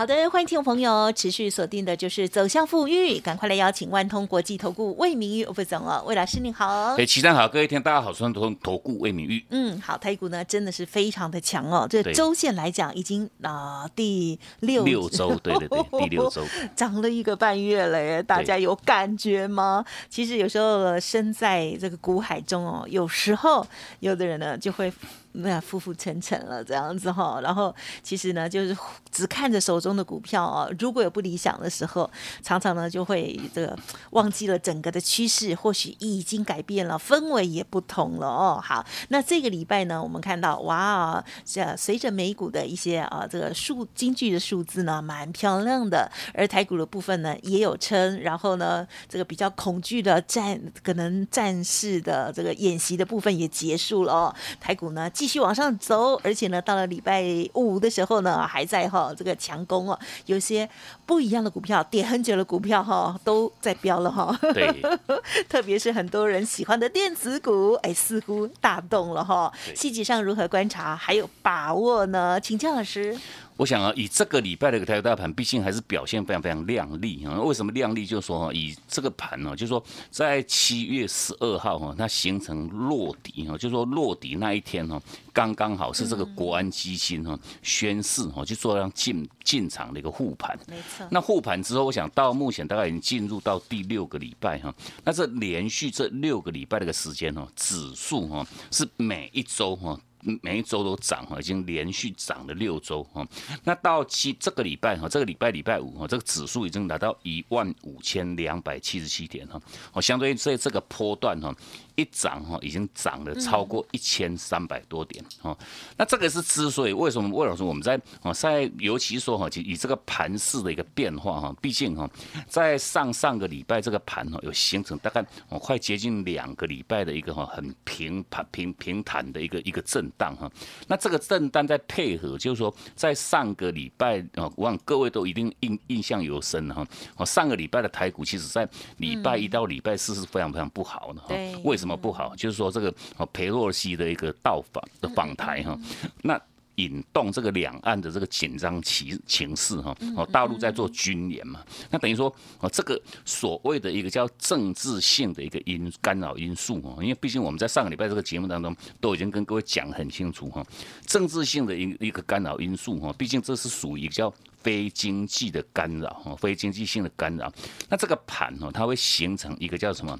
好的，欢迎听众朋友持续锁定的就是走向富裕，赶快来邀请万通国际投顾魏明玉副总哦，魏老师您好。哎，齐上好，各位听大家好，双投投顾魏明玉。嗯，好，台股呢真的是非常的强哦，这周线来讲已经啊第六六周，对对对，第六周 涨了一个半月了耶，大家有感觉吗？其实有时候身在这个股海中哦，有时候有的人呢就会。那浮浮沉沉了这样子哈，然后其实呢，就是只看着手中的股票哦，如果有不理想的时候，常常呢就会这个忘记了整个的趋势，或许已经改变了，氛围也不同了哦。好，那这个礼拜呢，我们看到哇，这随着美股的一些啊这个数经济的数字呢，蛮漂亮的，而台股的部分呢也有撑，然后呢这个比较恐惧的战可能战事的这个演习的部分也结束了哦，台股呢。继续往上走，而且呢，到了礼拜五的时候呢，还在哈这个强攻哦，有些不一样的股票，跌很久的股票哈，都在飙了哈。对，特别是很多人喜欢的电子股，哎，似乎大动了哈。细节上如何观察，还有把握呢？请教老师。我想啊，以这个礼拜的一个台股大盘，毕竟还是表现非常非常亮丽啊。为什么亮丽？就是说，以这个盘呢，就是说，在七月十二号哈，它形成落底哈，就是说落底那一天哈，刚刚好是这个国安基金哈宣誓哈，就做让进进场的一个护盘。没错。那护盘之后，我想到目前大概已经进入到第六个礼拜哈。那这连续这六个礼拜的一个时间哈，指数哈是每一周哈。每一周都涨哈，已经连续涨了六周哈。那到期这个礼拜哈，这个礼拜礼拜五哈，这个指数已经达到一万五千两百七十七点哈。哦，相对于在这个波段哈。一涨哈，已经涨了超过一千三百多点哈。那这个是之所以为什么魏老师我们在哦在尤其说哈，以这个盘势的一个变化哈，毕竟哈在上上个礼拜这个盘哈有形成大概哦快接近两个礼拜的一个哈很平盘平平坦的一个一个震荡哈。那这个震荡在配合就是说在上个礼拜啊，我想各位都一定印印象尤深哈。哦上个礼拜的台股其实在礼拜一到礼拜四是非常非常不好的哈。为什么？不好，就是说这个裴洛西的一个到访的访台哈，那引动这个两岸的这个紧张情情势哈，哦，大陆在做军演嘛，那等于说哦，这个所谓的一个叫政治性的一个因干扰因素哦，因为毕竟我们在上个礼拜这个节目当中都已经跟各位讲很清楚哈，政治性的一一个干扰因素哈，毕竟这是属于叫非经济的干扰哈，非经济性的干扰，那这个盘哦，它会形成一个叫什么？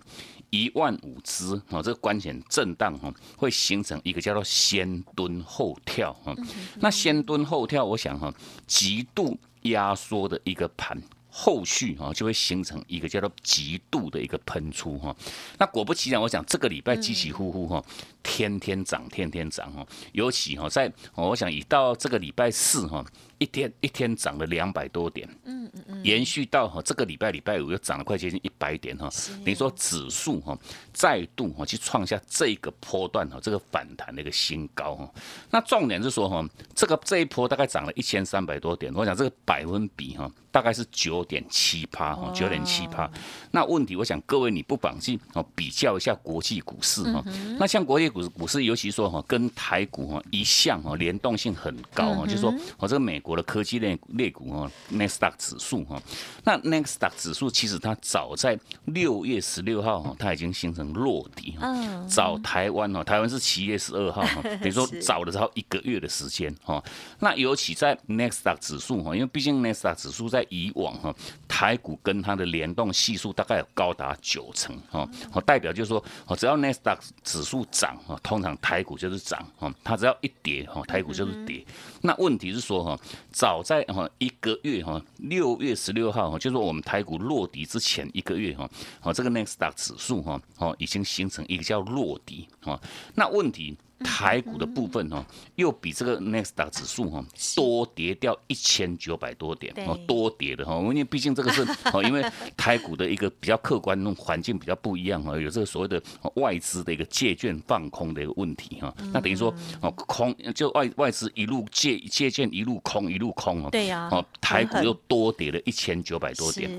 一万五只啊，这个关键震荡哈，会形成一个叫做先蹲后跳哈。那先蹲后跳，我想哈，极度压缩的一个盘，后续哈就会形成一个叫做极度的一个喷出哈。那果不其然，我想这个礼拜起起伏伏哈，天天涨，天天涨哈。尤其哈，在我想一到这个礼拜四哈。一天一天涨了两百多点，嗯嗯嗯，延续到哈这个礼拜礼拜五又涨了快接近一百点哈，等于说指数哈再度哈去创下这个波段哈这个反弹的一个新高哈。那重点是说哈这个这一波大概涨了一千三百多点，我想这个百分比哈大概是九点七趴哈九点七趴。那问题我想各位你不妨去哦比较一下国际股市哈，那像国际股股市尤其说哈跟台股哈一向哈联动性很高哈，就说我这个美国。我的科技类类股哈 n e x t a q 指数哈，那 n e x t a q 指数其实它早在六月十六号哈，它已经形成落底哈。早台湾哦，台湾是七月十二号哈，等于说早了超一个月的时间哈。那尤其在 n e x t a q 指数哈，因为毕竟 n e x t a q 指数在以往哈，台股跟它的联动系数大概有高达九成哈，代表就是说，只要 n e x t a q 指数涨哈，通常台股就是涨哈，它只要一跌哈，台股就是跌。那问题是说哈。早在哈一个月哈六月十六号哈，就是我们台股落底之前一个月哈，哦这个 Next 指数哈哦已经形成一个叫落底哈。那问题台股的部分哈，又比这个 Next 达指数哈多跌掉一千九百多点哦，多跌的哈，因为毕竟这个是 哦，因为台股的一个比较客观那种环境比较不一样哈，有这个所谓的外资的一个借券放空的一个问题哈，那等于说哦空就外外资一路借借券一路空一路空哦，对呀，哦台股又多跌了一千九百多点，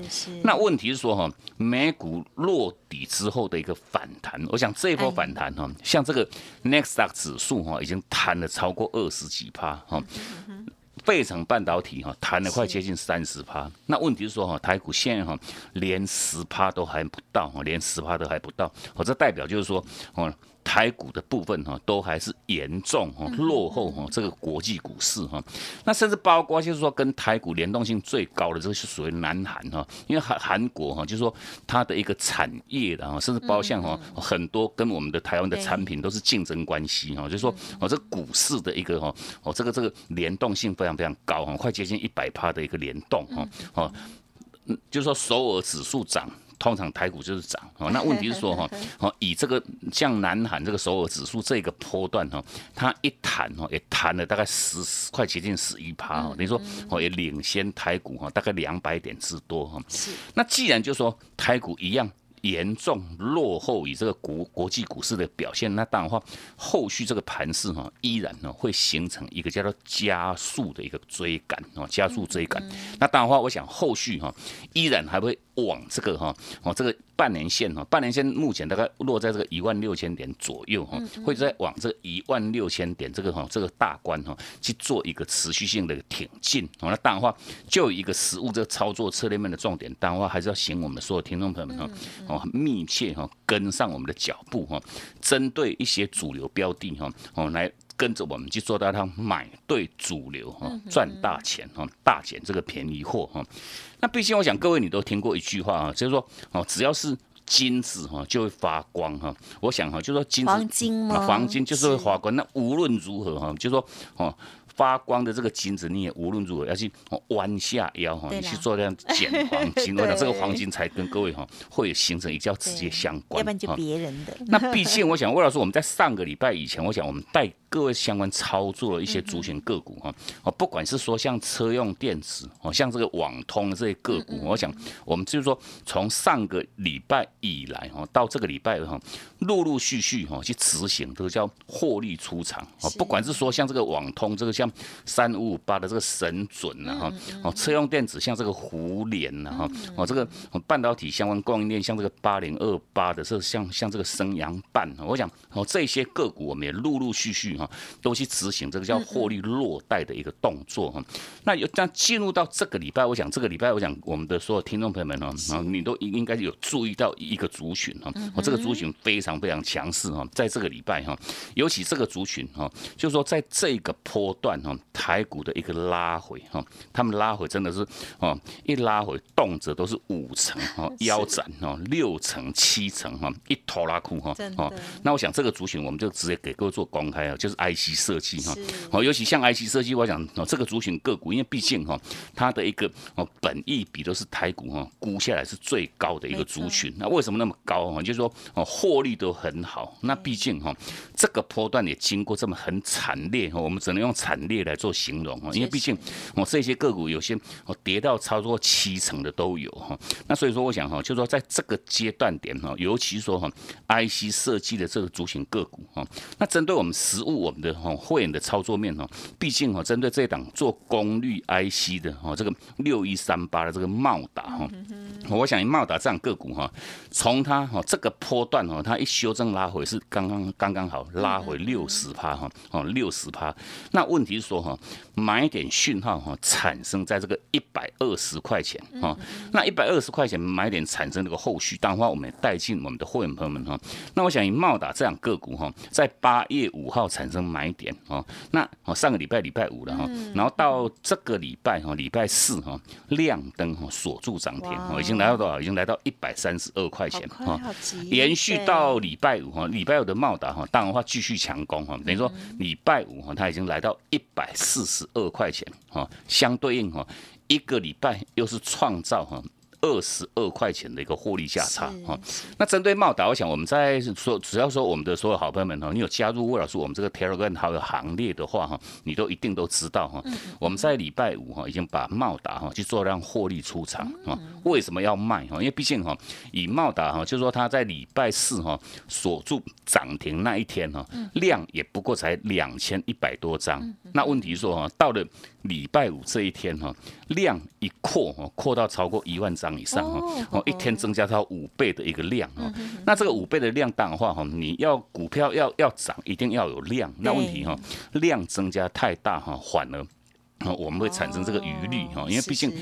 那问题是说哈，美股落底之后的一个反弹，我想这一波反弹哈，像这个 Next 达指数哈，已经弹了超过二十几趴哈。费城半导体哈弹了快接近三十趴，那问题是说哈台股现在哈连十趴都还不到哈，连十趴都还不到，我这代表就是说哦。台股的部分哈，都还是严重哈落后哈这个国际股市哈，那甚至包括就是说跟台股联动性最高的，这个是属于南韩哈，因为韩韩国哈，就是说它的一个产业的哈，甚至包括像哈很多跟我们的台湾的产品都是竞争关系哈，就是说哦这股市的一个哈哦这个这个联动性非常非常高哈，快接近一百趴的一个联动哈哦，嗯就是说首尔指数涨。通常台股就是涨哦，那问题是说哈，哦以这个像南韩这个首尔指数这个波段哈，它一弹哦也弹了大概十快接近十一趴哦，等于说哦也领先台股哈大概两百点之多哈。是。那既然就说台股一样。严重落后于这个国国际股市的表现，那当然话，后续这个盘势哈，依然呢会形成一个叫做加速的一个追赶哦，加速追赶。那当然话，我想后续哈，依然还会往这个哈哦这个。半年线哈，半年线目前大概落在这个一万六千点左右哈，会在往这一万六千点这个哈这个大关哈去做一个持续性的挺进。那当然话，就一个实物这个操作策略面的重点，当然话还是要请我们所有听众朋友们哈哦密切哈跟上我们的脚步哈，针对一些主流标的哈哦来跟着我们去做到它买对主流哈赚大钱哈大捡这个便宜货哈。那毕竟，我想各位你都听过一句话啊，就是说哦，只要是金子哈，就会发光哈。我想哈，就说金子，黄金吗？黄金就是会发光。那无论如何哈，就说哦。发光的这个金子，你也无论如何要去弯下腰哈，你去做这样捡黄金，我想这个黄金才跟各位哈会形成一较直接相关，要不然就别人的。那毕竟我想，魏老师，我们在上个礼拜以前，我想我们带各位相关操作的一些主选个股哈，哦，不管是说像车用电子哦，像这个网通的这些个股，我想我们就是说从上个礼拜以来哈，到这个礼拜哈，陆陆续续哈去执行，这个叫获利出场哦，不管是说像这个网通这个像。三五五八的这个神准呐哈，哦，车用电子像这个湖联呐哈，哦，这个半导体相关供应链像这个八零二八的，这像像这个升阳半，我想哦这些个股我们也陆陆续续哈都去执行这个叫获利落袋的一个动作哈。那有那进入到这个礼拜，我想这个礼拜我想我们的所有听众朋友们呢，啊，你都应应该有注意到一个族群哈，我，这个族群非常非常强势哈，在这个礼拜哈，尤其这个族群哈，就是说在这个波段。哈，台股的一个拉回哈，他们拉回真的是哦，一拉回动辄都是五成 哈，腰斩哈，六成七成哈，一拖拉库哈，哦，那我想这个族群我们就直接给各位做公开啊，就是 IC 设计哈，哦，尤其像 IC 设计，我想哦，这个族群个股，因为毕竟哈，它的一个哦本益比都是台股哈估下来是最高的一个族群，那为什么那么高哈？就是说哦，获利都很好，那毕竟哈，这个波段也经过这么很惨烈哈，我们只能用惨。烈来做形容啊，因为毕竟哦这些个股有些哦跌到超过七成的都有哈，那所以说我想哈，就说在这个阶段点哈，尤其说哈 IC 设计的这个族群个股哈，那针对我们实物我们的哈会员的操作面哈，毕竟哈针对这档做功率 IC 的哈这个六一三八的这个茂达哈，我想茂达这样个股哈，从它哈这个波段哈，它一修正拉回是刚刚刚刚好拉回六十趴哈哦六十趴，那问题是。说哈，买点讯号哈，产生在这个一百二十块钱哈，那一百二十块钱买点产生这个后续，当然话我们也带进我们的会员朋友们哈。那我想以茂达这样个股哈，在八月五号产生买点哦，那哦上个礼拜礼拜五了哈，然后到这个礼拜哈，礼拜四哈亮灯哈锁住涨停哈，已经来到多少？已经来到一百三十二块钱哈，延续到礼拜五哈，礼拜五的茂达哈，当然话继续强攻哈，等于说礼拜五哈，它已经来到一。百四十二块钱哈，相对应哈，一个礼拜又是创造哈二十二块钱的一个获利价差哈。那针对茂达，我想我们在说，只要说我们的所有好朋友们哈，你有加入魏老师我们这个 Telegram 好友行列的话哈，你都一定都知道哈。我们在礼拜五哈已经把茂达哈去做让获利出场啊。为什么要卖哈？因为毕竟哈，以茂达哈，就是说它在礼拜四哈锁住涨停那一天哈，量也不过才两千一百多张。那问题说哈，到了礼拜五这一天哈，量一扩哈，扩到超过一万张以上哈，哦，一天增加到五倍的一个量哈。那这个五倍的量大的话哈，你要股票要要涨，一定要有量。那问题哈，量增加太大哈，反而。我们会产生这个余力哈，因为毕竟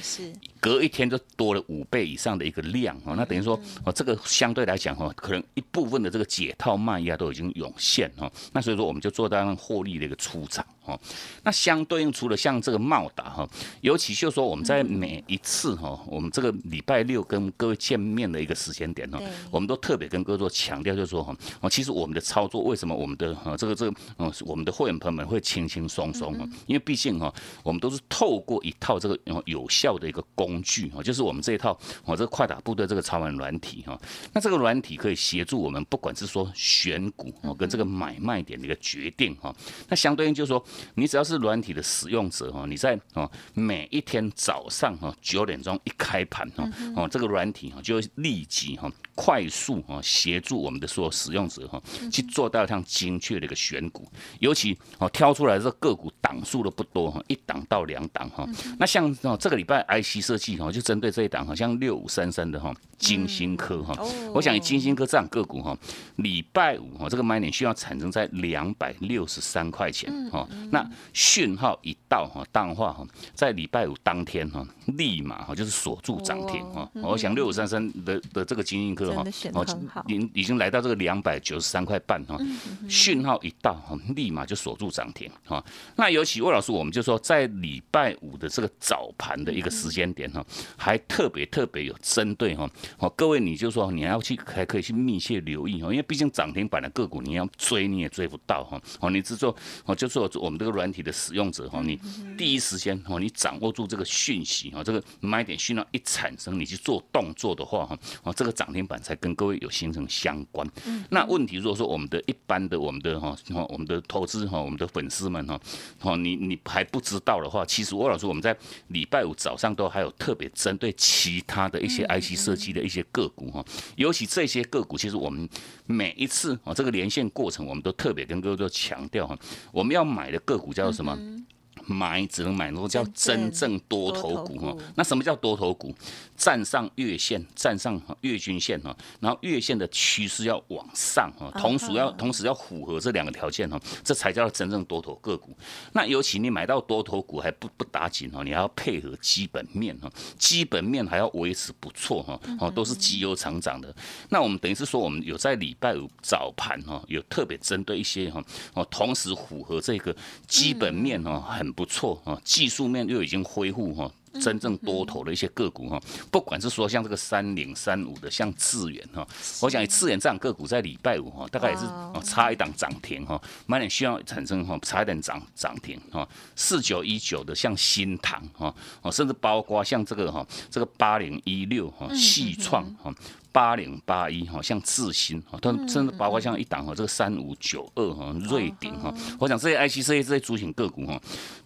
隔一天就多了五倍以上的一个量哦，那等于说哦，这个相对来讲哈，可能一部分的这个解套卖压都已经涌现哈，那所以说我们就做到获利的一个出场。哦，那相对应除了像这个茂达哈，尤其就说我们在每一次哈，我们这个礼拜六跟各位见面的一个时间点哈，我们都特别跟各位做强调，就是说哈，哦，其实我们的操作为什么我们的哈这个这个嗯，我们的会员朋友们会轻轻松松哦，因为毕竟哈，我们都是透过一套这个有效的一个工具哈，就是我们这一套哦这个快打部队这个超玩软体哈，那这个软体可以协助我们，不管是说选股哦跟这个买卖点的一个决定哈，那相对应就是说。你只要是软体的使用者哈，你在哦每一天早上哈九点钟一开盘哈哦这个软体哈就会立即哈快速哈协助我们的所有使用者哈去做到像精确的一个选股，尤其哦挑出来的这个股档数都不多哈，一档到两档哈。那像哦这个礼拜 IC 设计哈就针对这一档好，像六五三三的哈金星科哈，我想以金星科这样个股哈，礼拜五哈这个买点需要产生在两百六十三块钱哈。那讯号一到哈，淡化哈，在礼拜五当天哈，立马哈就是锁住涨停哈。我想六五三三的的这个金星科哈，哦，已已经来到这个两百九十三块半哈。讯号一到哈，立马就锁住涨停哈。那尤其魏老师，我们就说在礼拜五的这个早盘的一个时间点哈，还特别特别有针对哈。哦，各位你就说你要去还可以去密切留意哈，因为毕竟涨停板的个股你要追你也追不到哈。哦，你只做哦，就是我们这个软体的使用者哈，你第一时间哦，你掌握住这个讯息哈，这个买点讯号一产生，你去做动作的话哈，哦，这个涨停板才跟各位有形成相关。那问题如果说我们的一般的我们的哈，我们的投资哈，我们的粉丝们哈，哦，你你还不知道的话，其实我老师我们在礼拜五早上都还有特别针对其他的一些 IC 设计的一些个股哈，尤其这些个股，其实我们每一次啊，这个连线过程，我们都特别跟各位都强调哈，我们要买的个股叫做什么？买只能买那个叫真正多头股哈。那什么叫多头股？站上月线，站上月均线哈，然后月线的趋势要往上哈，同时要同时要符合这两个条件哈，这才叫真正多头个股。那尤其你买到多头股还不不打紧哈，你还要配合基本面哈，基本面还要维持不错哈，哦都是绩优成长的。那我们等于是说，我们有在礼拜五早盘哈，有特别针对一些哈，哦同时符合这个基本面哈很。不错啊，技术面又已经恢复哈，真正多头的一些个股哈，不管是说像这个三零三五的，像智远哈，我想智远这样个股在礼拜五哈，大概也是差一档涨停哈，买点需要产生哈，差一点涨涨停哈，四九一九的像新塘哈，哦，甚至包括像这个哈，这个八零一六哈，细创哈。八零八一哈，像智新哈，它甚至包括像一档哈，这个三五九二哈，瑞鼎哈，我想这些 IC 这些这些主型个股哈，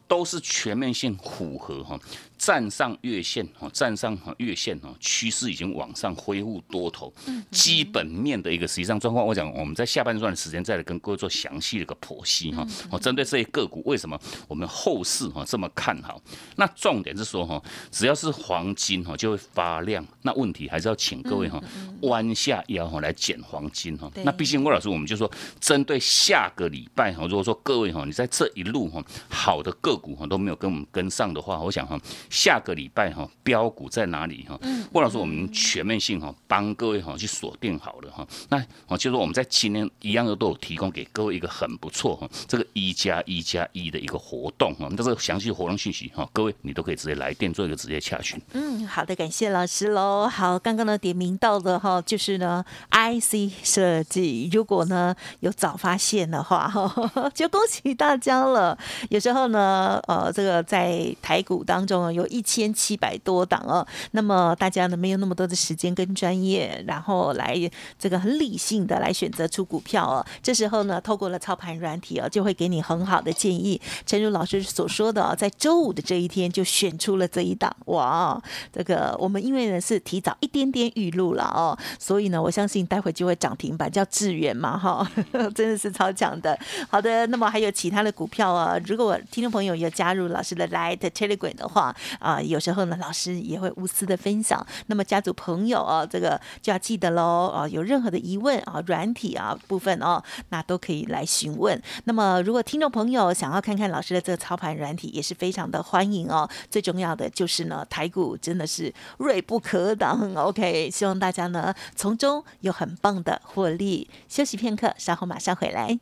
都是全面性符合哈。站上月线哦，站上月线哦，趋势已经往上恢复多头，基本面的一个实际上状况，我讲我们在下半段的时间再来跟各位做详细的一个剖析哈。我针对这些个股，为什么我们后市哈这么看好？那重点是说哈，只要是黄金哈就会发亮。那问题还是要请各位哈弯下腰哈来捡黄金哈。那毕竟魏老师我们就说，针对下个礼拜哈，如果说各位哈你在这一路哈好的个股哈都没有跟我们跟上的话，我想哈。下个礼拜哈，标股在哪里哈？或者说我们全面性哈，帮各位哈去锁定好了哈。那哦，就是我们在今天一样的都有提供给各位一个很不错哈，这个一加一加一的一个活动哈。这个详细活动信息哈，各位你都可以直接来电做一个直接洽询。嗯，好的，感谢老师喽。好，刚刚呢点名到的哈，就是呢 IC 设计，如果呢有早发现的话哈，就恭喜大家了。有时候呢，呃，这个在台股当中有一千七百多档哦。那么大家呢没有那么多的时间跟专业，然后来这个很理性的来选择出股票哦。这时候呢，透过了操盘软体哦，就会给你很好的建议。陈如老师所说的哦，在周五的这一天就选出了这一档哇！这个我们因为呢是提早一点点预录了哦，所以呢，我相信待会就会涨停板，叫智远嘛哈，真的是超强的。好的，那么还有其他的股票啊，如果听众朋友要加入老师的 Light Telegram 的话啊，有时候呢，老师也会无私的分享。那么家族朋友啊，这个就要记得喽啊，有任何的疑问啊，软体啊部分哦，那都可以来询问。那么如果听众朋友想要看看老师的这个操盘软体，也是非常的欢迎哦。最重要的就是呢，台股真的是锐不可挡。OK，希望大家呢从中有很棒的获利。休息片刻，稍后马上回来。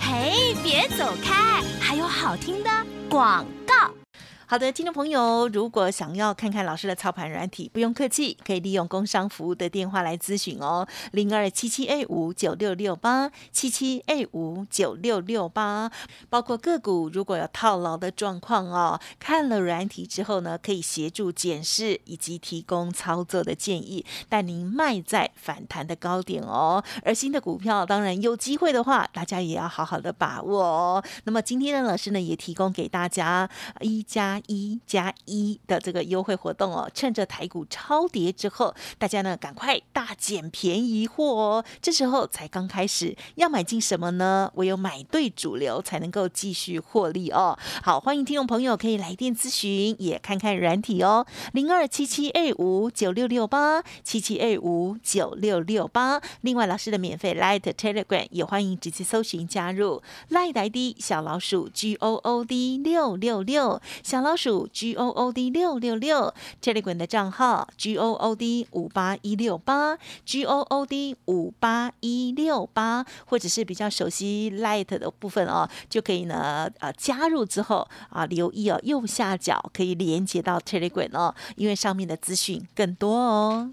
嘿，别走开，还有好听的广。好的，听众朋友，如果想要看看老师的操盘软体，不用客气，可以利用工商服务的电话来咨询哦，零二七七 A 五九六六八七七 A 五九六六八，包括个股如果有套牢的状况哦，看了软体之后呢，可以协助检视以及提供操作的建议，带您卖在反弹的高点哦。而新的股票，当然有机会的话，大家也要好好的把握哦。那么今天呢，老师呢也提供给大家一加。一加一的这个优惠活动哦，趁着台股超跌之后，大家呢赶快大捡便宜货哦。这时候才刚开始，要买进什么呢？唯有买对主流，才能够继续获利哦。好，欢迎听众朋友可以来电咨询，也看看软体哦，零二七七 A 五九六六八七七 A 五九六六八。另外，老师的免费 Light Telegram 也欢迎直接搜寻加入 Light ID 小老鼠 G O O D 六六六小老。老鼠 G O O D 六六六，Telegram 的账号 G O O D 五八一六八 G O O D 五八一六八，或者是比较熟悉 Light 的部分哦，就可以呢呃加入之后啊，留意哦右下角可以连接到 Telegram 哦，因为上面的资讯更多哦。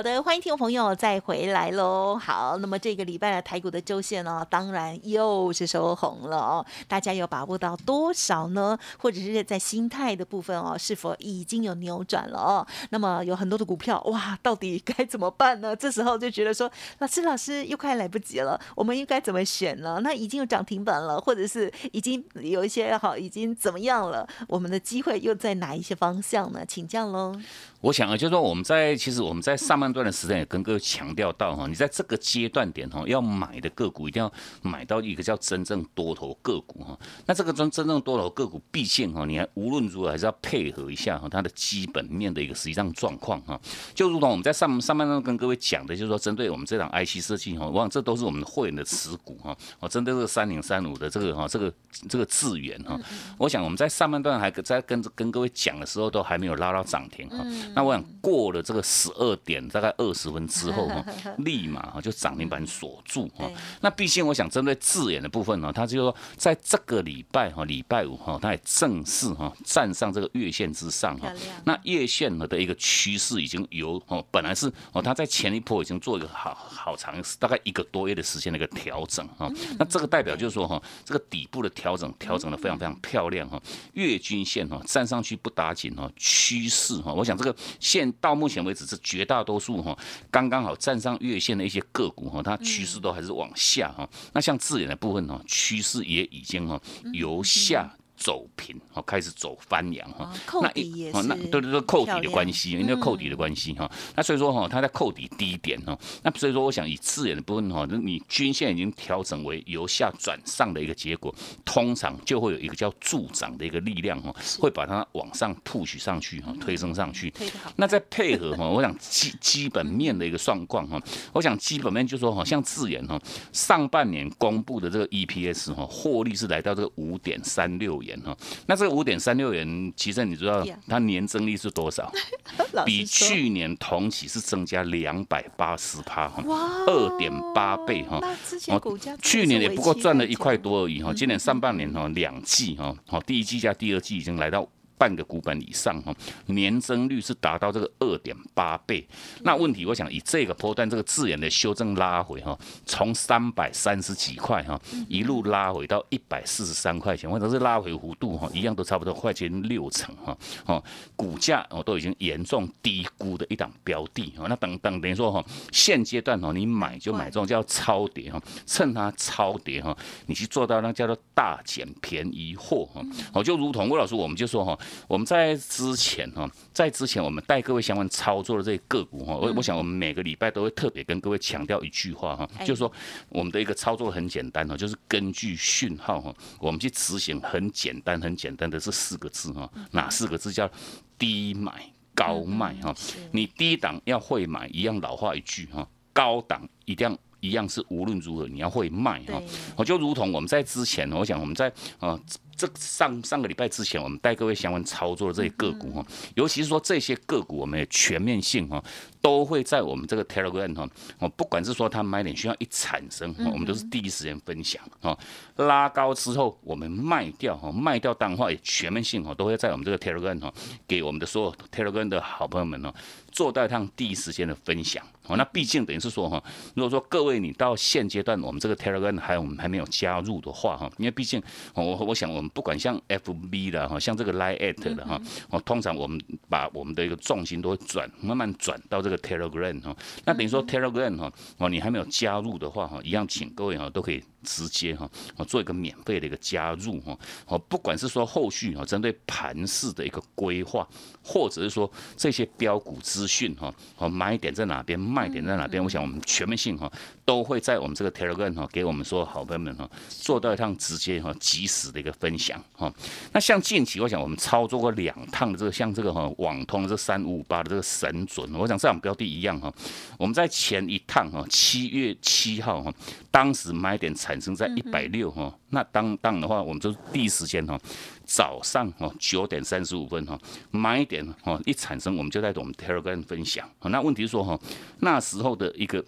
好的，欢迎听众朋友再回来喽。好，那么这个礼拜的台股的周线呢，当然又是收红了哦。大家有把握到多少呢？或者是在心态的部分哦，是否已经有扭转了哦？那么有很多的股票哇，到底该怎么办呢？这时候就觉得说，老师老师又快来不及了，我们应该怎么选呢？那已经有涨停板了，或者是已经有一些好，已经怎么样了？我们的机会又在哪一些方向呢？请教喽。我想啊，就是说我们在其实我们在上半段的时间也跟各位强调到哈，你在这个阶段点哈，要买的个股一定要买到一个叫真正多头个股哈。那这个真真正多头个股，毕竟哈，你还无论如何还是要配合一下哈它的基本面的一个实际上状况哈。就如同我们在上上半段跟各位讲的，就是说针对我们这档 IC 设计哈，我想这都是我们的会员的持股哈。我针对这个三零三五的这个哈这个这个资源哈，我想我们在上半段还在跟跟各位讲的时候，都还没有拉到涨停哈。那我想过了这个十二点，大概二十分之后哈，立马哈就涨停板锁住哈。那毕竟我想针对字眼的部分呢，它就说在这个礼拜哈，礼拜五哈，它也正式哈站上这个月线之上哈。那月线呢的一个趋势已经由哦本来是哦它在前一波已经做一个好好长大概一个多月的时间的一个调整哈。那这个代表就是说哈，这个底部的调整调整的非常非常漂亮哈。月均线哈站上去不打紧哈，趋势哈，我想这个。线到目前为止，是绝大多数哈，刚刚好站上月线的一些个股哈，它趋势都还是往下哈。那像智联的部分哈，趋势也已经哈由下。走平，哦，开始走翻扬哈，那一哦，那对对对，扣底的关系，因为扣底的关系哈，那所以说哈，它在扣底低点哈，那所以说我想以字眼的部分哈，你均线已经调整为由下转上的一个结果，通常就会有一个叫助长的一个力量哈，会把它往上 push 上去哈，推升上去。那再配合哈，我想基 基本面的一个状况哈，我想基本面就说哈，像自研哈，上半年公布的这个 EPS 哈，获利是来到这个五点三六元。元哈。那这个五点三六元，其实你知道它年增率是多少？比去年同期是增加两百八十趴哈，二点八倍哈。那之前股价真的是去年也不过赚了一块多而已哈，今年上半年哈两季哈，好第一季加第二季已经来到。半个股本以上哈，年增率是达到这个二点八倍。那问题，我想以这个波段这个自然的修正拉回哈，从三百三十几块哈，一路拉回到一百四十三块钱，或者是拉回幅度哈，一样都差不多快接近六成哈。哦，股价哦都已经严重低估的一档标的哦。那等等等于说哈，现阶段哦，你买就买这种叫超跌哈，趁它超跌哈，你去做到那叫做大捡便宜货哈。哦，就如同魏老师，我们就说哈，我们在之前哈，在之前我们带各位相关操作的这些个股哈，我我想我们每个礼拜都会特别跟各位强调一句话哈，哎就是说我们的一个操作很简单哈，就是根据讯号哈，我们去执行很简单很简单的这四个字哈，哪四个字叫低买高卖哈？你低档要会买，一样老话一句哈，高档一定要一样是无论如何你要会卖哈。我就如同我们在之前，我想我们在呃这上上个礼拜之前，我们带各位相关操作的这些个股哈，尤其是说这些个股，我们也全面性哈，都会在我们这个 Telegram 哈，哦，不管是说它买点需要一产生，哦我们都是第一时间分享哦，拉高之后我们卖掉哈，卖掉当话也全面性哈，都会在我们这个 Telegram 哈，给我们的所有 Telegram 的好朋友们哦，做到一趟第一时间的分享哦。那毕竟等于是说哈，如果说各位你到现阶段我们这个 Telegram 还有我们还没有加入的话哈，因为毕竟哦我我想我们不管像 FB 的哈，像这个 Line at 的哈，哦通常我们把我们的一个重心都会转慢慢转到这个 Telegram 哈。那等于说 Telegram 哈，哦你还没有加入的话哈，一样请各位哈都可以直接哈，我做一个免费的一个加入哈，哦不管是说后续哈针对盘市的一个规划，或者是说这些标股资讯哈，哦买点在哪边，卖点在哪边，我想我们全面性哈都会在我们这个 Telegram 哈给我们说好朋友们哈做到一趟直接哈及时的一个分享哈。那像近期我想我们操作过两趟的这个像这个哈网通这三五五八的这个神准，我想这两标的一样哈，我们在前一趟哈七月七号哈，当时买点产生在一百六哈，那当当然的话，我们就第一时间哈。早上哦九点三十五分哈买点哦一产生，我们就在我们 Telegram 分享。那问题是说哈那时候的一个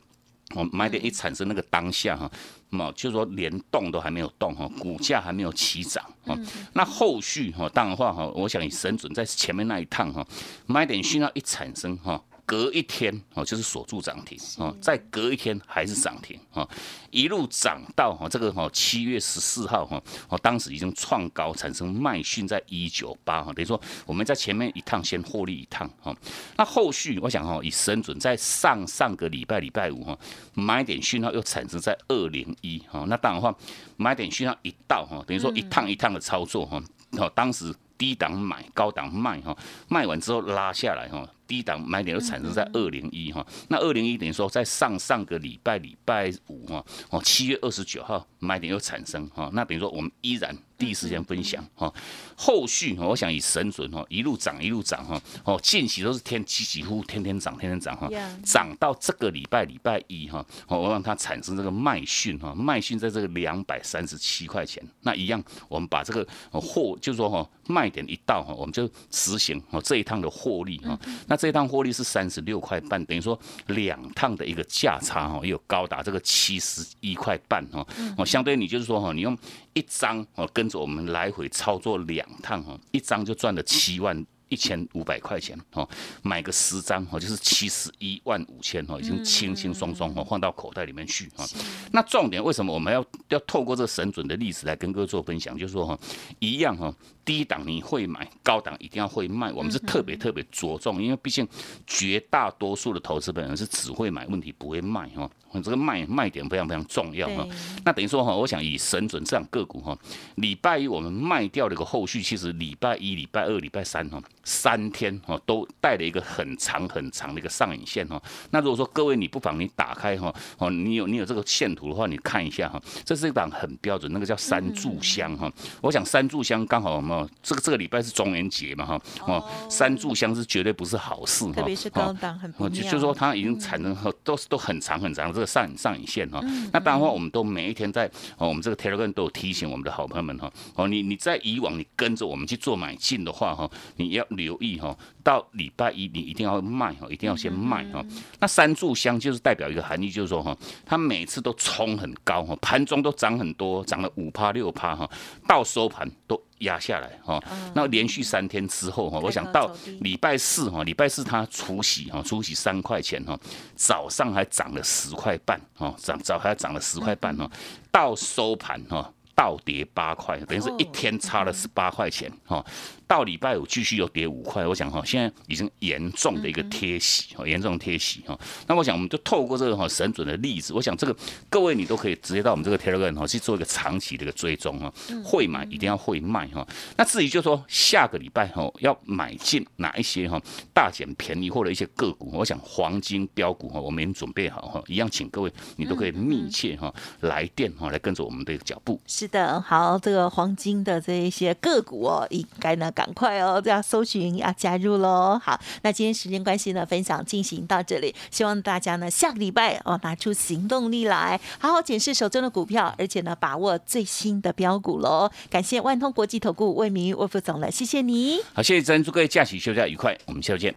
哦买点一产生那个当下哈，嘛就是说连动都还没有动哈，股价还没有起涨哈。那后续哈当然话哈，我想以神准在前面那一趟哈买点讯号一产生哈。隔一天哦，就是锁住涨停哦，再隔一天还是涨停哦，一路涨到哈这个哈七月十四号哈哦，当时已经创高，产生卖讯在一九八哈，等于说我们在前面一趟先获利一趟哈，那后续我想哈以深准在上上个礼拜礼拜五哈买点讯号又产生在二零一哈，那当然话买点讯号一到哈，等于说一趟一趟的操作哈，哦当时低档买高档卖哈，卖完之后拉下来哈。低档买点又产生在二零一哈，那二零一等于说在上上个礼拜礼拜五哈，哦七月二十九号买点又产生哈，那等于说我们依然第一时间分享哈，后续我想以神准哈一路涨一路涨哈，哦近期都是天几几乎天天涨天天涨哈涨到这个礼拜礼拜一哈，哦我让它产生这个卖讯哈，卖讯在这个两百三十七块钱，那一样我们把这个货就是说哈卖点一到哈，我们就实行哦这一趟的获利哈，那这一趟获利是三十六块半，等于说两趟的一个价差哈，也有高达这个七十一块半哈。哦，相对你就是说哈，你用一张哦跟着我们来回操作两趟哈，一张就赚了七万。一千五百块钱哦，买个十张哦，就是七十一万五千哦，已经轻轻松松哦放到口袋里面去哈。那重点为什么我们要要透过这个神准的例子来跟各位做分享？就是说哈，一样哈，低档你会买，高档一定要会卖。我们是特别特别着重，因为毕竟绝大多数的投资本人是只会买，问题不会卖哈。这个卖卖点非常非常重要哈。那等于说哈，我想以神准这样个股哈，礼拜一我们卖掉的一个后续，其实礼拜一、礼拜二、礼拜三哈，三天哈都带了一个很长很长的一个上影线哈。那如果说各位你不妨你打开哈，哦，你有你有这个线图的话，你看一下哈，这是是一档很标准，那个叫三炷香哈。我想三炷香刚好有没有？这个这个礼拜是中元节嘛哈？哦，三炷香是绝对不是好事哈。特别是高档很不就就说它已经产生都是都很长很长这个上上影线哈。那当然话，我们都每一天在哦，我们这个 Telegram 都有提醒我们的好朋友们哈。哦，你你在以往你跟着我们去做买进的话哈，你要留意哈。到礼拜一你一定要卖哈，一定要先卖哈。那三炷香就是代表一个含义，就是说哈，它每次都冲很高哈，盘中都涨很多，涨了五趴六趴哈，到收盘都压下来哈。那连续三天之后哈，我想到礼拜四哈，礼拜四它除息哈，除息三块钱哈，早上还涨了十块半哈，涨早还涨了十块半哈，到收盘哈，倒跌八块，等于是一天差了十八块钱哈。到礼拜五继续又跌五块，我想哈，现在已经严重的一个贴息，哈，严重贴息哈。那我想我们就透过这个哈神准的例子，我想这个各位你都可以直接到我们这个 Telegram 哈去做一个长期的一个追踪哈，会买一定要会卖哈。那至于就说下个礼拜哈要买进哪一些哈大减便宜或者一些个股，我想黄金标股哈我们已经准备好哈，一样请各位你都可以密切哈来电哈来跟着我们的脚步。是的，好，这个黄金的这一些个股哦，应该呢赶快哦，这样搜寻要加入喽。好，那今天时间关系呢，分享进行到这里，希望大家呢下个礼拜哦拿出行动力来，好好检视手中的股票，而且呢把握最新的标股喽。感谢万通国际投顾魏明魏副总了，谢谢你。好，谢谢珍，祝各位假期休假愉快，我们下周见。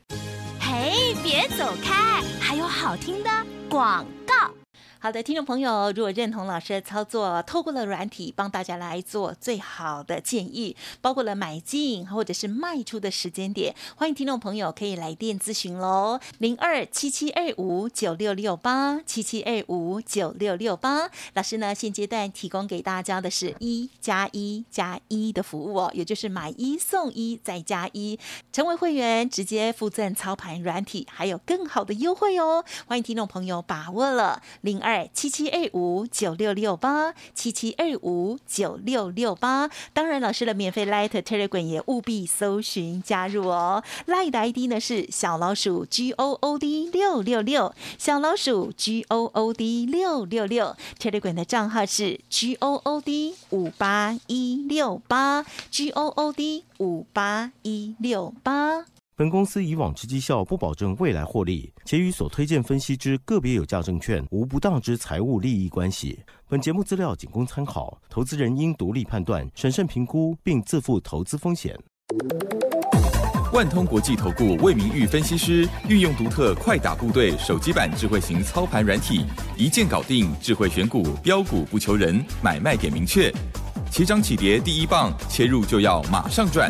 嘿，别走开，还有好听的广告。好的，听众朋友，如果认同老师的操作，透过了软体帮大家来做最好的建议，包括了买进或者是卖出的时间点，欢迎听众朋友可以来电咨询喽，零二七七二五九六六八七七二五九六六八。老师呢，现阶段提供给大家的是一加一加一的服务哦，也就是买一送一再加一，成为会员直接附赠操盘软体，还有更好的优惠哦，欢迎听众朋友把握了零二二。七七二五九六六八，七七二五九六六八。当然，老师的免费 Light Telegram 也务必搜寻加入哦。Light 的 ID 呢是小老鼠 G O O D 六六六，小老鼠 G O O D 六六六。Telegram 的账号是 G O O D 五八一六八，G O O D 五八一六八。本公司以往之绩效不保证未来获利，且与所推荐分析之个别有价证券无不当之财务利益关系。本节目资料仅供参考，投资人应独立判断、审慎评估，并自负投资风险。万通国际投顾魏明玉分析师运用独特快打部队手机版智慧型操盘软体，一键搞定智慧选股标股不求人，买卖点明确，起涨起跌第一棒，切入就要马上赚。